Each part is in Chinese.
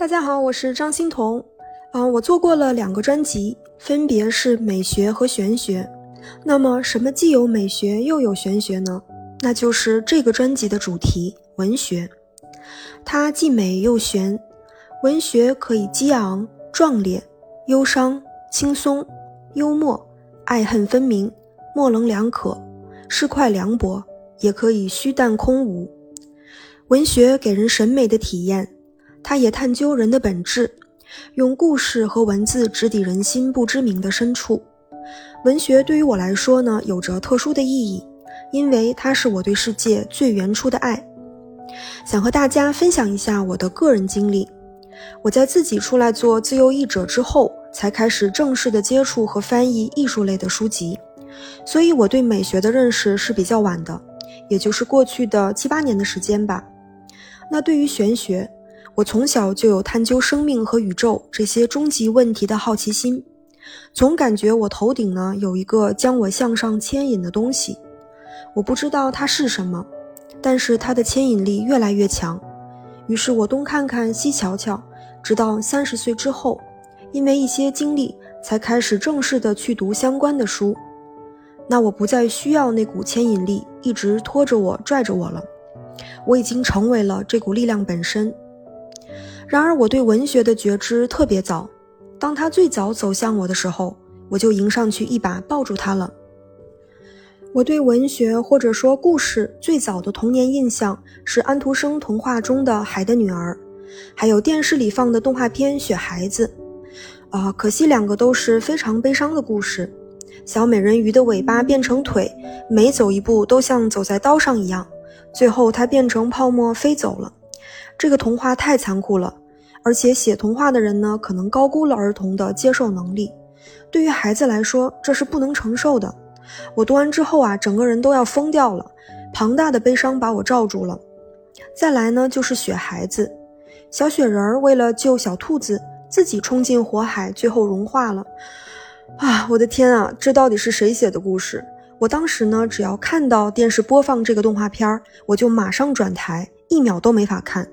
大家好，我是张欣彤。嗯，我做过了两个专辑，分别是美学和玄学。那么，什么既有美学又有玄学呢？那就是这个专辑的主题——文学。它既美又玄。文学可以激昂、壮烈、忧伤、轻松、幽默、爱恨分明、模棱两可、是块凉薄，也可以虚淡空无。文学给人审美的体验。它也探究人的本质，用故事和文字直抵人心不知名的深处。文学对于我来说呢，有着特殊的意义，因为它是我对世界最原初的爱。想和大家分享一下我的个人经历。我在自己出来做自由译者之后，才开始正式的接触和翻译艺术类的书籍，所以我对美学的认识是比较晚的，也就是过去的七八年的时间吧。那对于玄学，我从小就有探究生命和宇宙这些终极问题的好奇心，总感觉我头顶呢有一个将我向上牵引的东西，我不知道它是什么，但是它的牵引力越来越强。于是我东看看西瞧瞧，直到三十岁之后，因为一些经历，才开始正式的去读相关的书。那我不再需要那股牵引力一直拖着我拽着我了，我已经成为了这股力量本身。然而，我对文学的觉知特别早。当他最早走向我的时候，我就迎上去一把抱住他了。我对文学或者说故事最早的童年印象是安徒生童话中的《海的女儿》，还有电视里放的动画片《雪孩子》。啊，可惜两个都是非常悲伤的故事。小美人鱼的尾巴变成腿，每走一步都像走在刀上一样，最后它变成泡沫飞走了。这个童话太残酷了。而且写童话的人呢，可能高估了儿童的接受能力。对于孩子来说，这是不能承受的。我读完之后啊，整个人都要疯掉了，庞大的悲伤把我罩住了。再来呢，就是雪孩子，小雪人儿为了救小兔子，自己冲进火海，最后融化了。啊，我的天啊，这到底是谁写的故事？我当时呢，只要看到电视播放这个动画片儿，我就马上转台，一秒都没法看。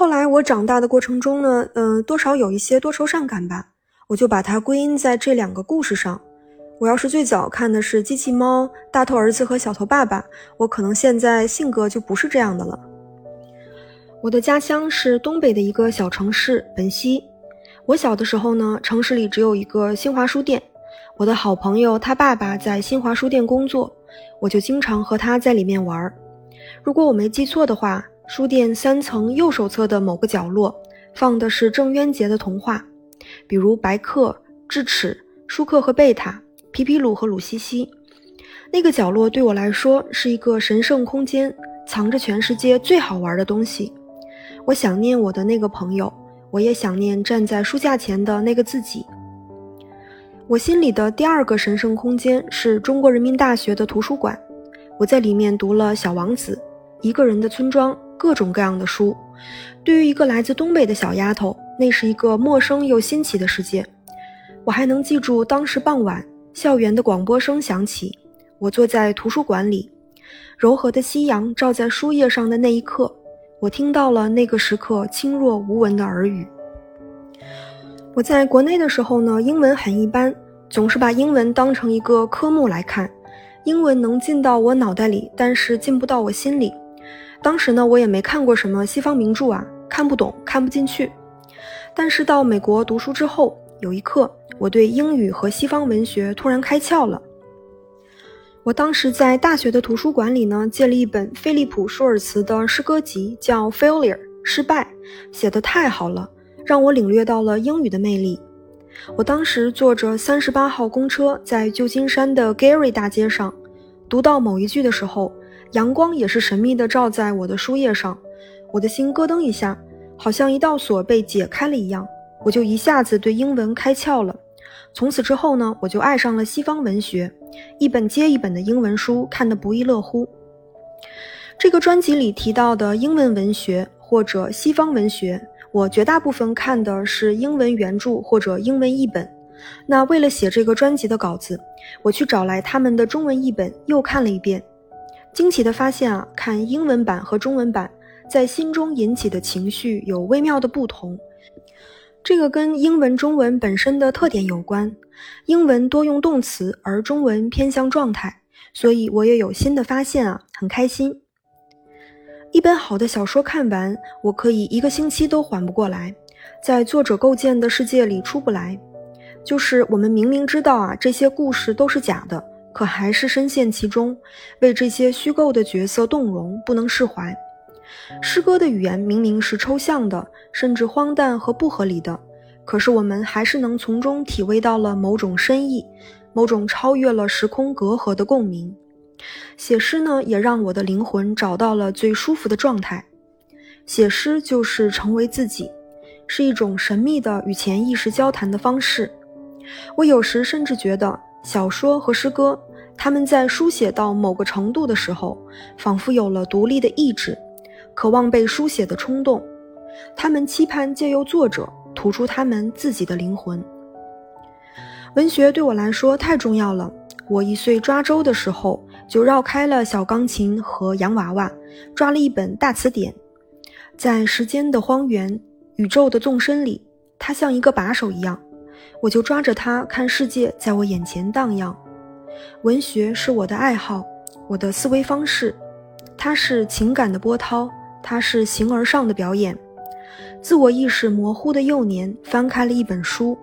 后来我长大的过程中呢，嗯，多少有一些多愁善感吧，我就把它归因在这两个故事上。我要是最早看的是《机器猫》《大头儿子和小头爸爸》，我可能现在性格就不是这样的了。我的家乡是东北的一个小城市本溪。我小的时候呢，城市里只有一个新华书店，我的好朋友他爸爸在新华书店工作，我就经常和他在里面玩。如果我没记错的话。书店三层右手侧的某个角落，放的是郑渊洁的童话，比如《白客》《智齿》《舒克和贝塔》《皮皮鲁和鲁西西》。那个角落对我来说是一个神圣空间，藏着全世界最好玩的东西。我想念我的那个朋友，我也想念站在书架前的那个自己。我心里的第二个神圣空间是中国人民大学的图书馆，我在里面读了《小王子》《一个人的村庄》。各种各样的书，对于一个来自东北的小丫头，那是一个陌生又新奇的世界。我还能记住当时傍晚，校园的广播声响起，我坐在图书馆里，柔和的夕阳照在书页上的那一刻，我听到了那个时刻轻若无闻的耳语。我在国内的时候呢，英文很一般，总是把英文当成一个科目来看，英文能进到我脑袋里，但是进不到我心里。当时呢，我也没看过什么西方名著啊，看不懂，看不进去。但是到美国读书之后，有一刻，我对英语和西方文学突然开窍了。我当时在大学的图书馆里呢，借了一本菲利普·舒尔茨的诗歌集，叫《Failure》，失败，写得太好了，让我领略到了英语的魅力。我当时坐着三十八号公车，在旧金山的 Gary 大街上，读到某一句的时候。阳光也是神秘地照在我的书页上，我的心咯噔一下，好像一道锁被解开了一样，我就一下子对英文开窍了。从此之后呢，我就爱上了西方文学，一本接一本的英文书看得不亦乐乎。这个专辑里提到的英文文学或者西方文学，我绝大部分看的是英文原著或者英文译本。那为了写这个专辑的稿子，我去找来他们的中文译本又看了一遍。惊奇的发现啊，看英文版和中文版在心中引起的情绪有微妙的不同。这个跟英文、中文本身的特点有关。英文多用动词，而中文偏向状态，所以我也有新的发现啊，很开心。一本好的小说看完，我可以一个星期都缓不过来，在作者构建的世界里出不来。就是我们明明知道啊，这些故事都是假的，可还是深陷其中，为这些虚构的角色动容，不能释怀。诗歌的语言明明是抽象的，甚至荒诞和不合理的，可是我们还是能从中体味到了某种深意，某种超越了时空隔阂的共鸣。写诗呢，也让我的灵魂找到了最舒服的状态。写诗就是成为自己，是一种神秘的与潜意识交谈的方式。我有时甚至觉得，小说和诗歌，他们在书写到某个程度的时候，仿佛有了独立的意志。渴望被书写的冲动，他们期盼借由作者吐出他们自己的灵魂。文学对我来说太重要了。我一岁抓周的时候，就绕开了小钢琴和洋娃娃，抓了一本大词典。在时间的荒原、宇宙的纵深里，它像一个把手一样，我就抓着它看世界在我眼前荡漾。文学是我的爱好，我的思维方式，它是情感的波涛。它是形而上的表演。自我意识模糊的幼年翻开了一本书，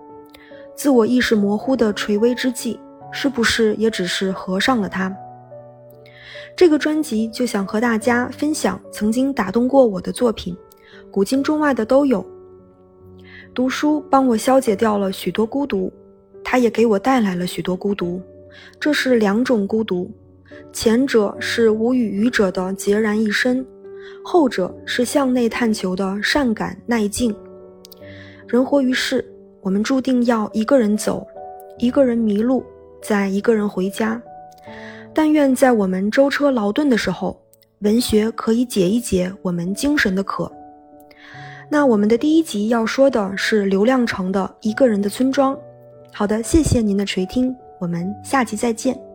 自我意识模糊的垂危之际，是不是也只是合上了它？这个专辑就想和大家分享曾经打动过我的作品，古今中外的都有。读书帮我消解掉了许多孤独，它也给我带来了许多孤独。这是两种孤独，前者是无与语者的孑然一身。后者是向内探求的善感耐静。人活于世，我们注定要一个人走，一个人迷路，再一个人回家。但愿在我们舟车劳顿的时候，文学可以解一解我们精神的渴。那我们的第一集要说的是刘亮程的《一个人的村庄》。好的，谢谢您的垂听，我们下集再见。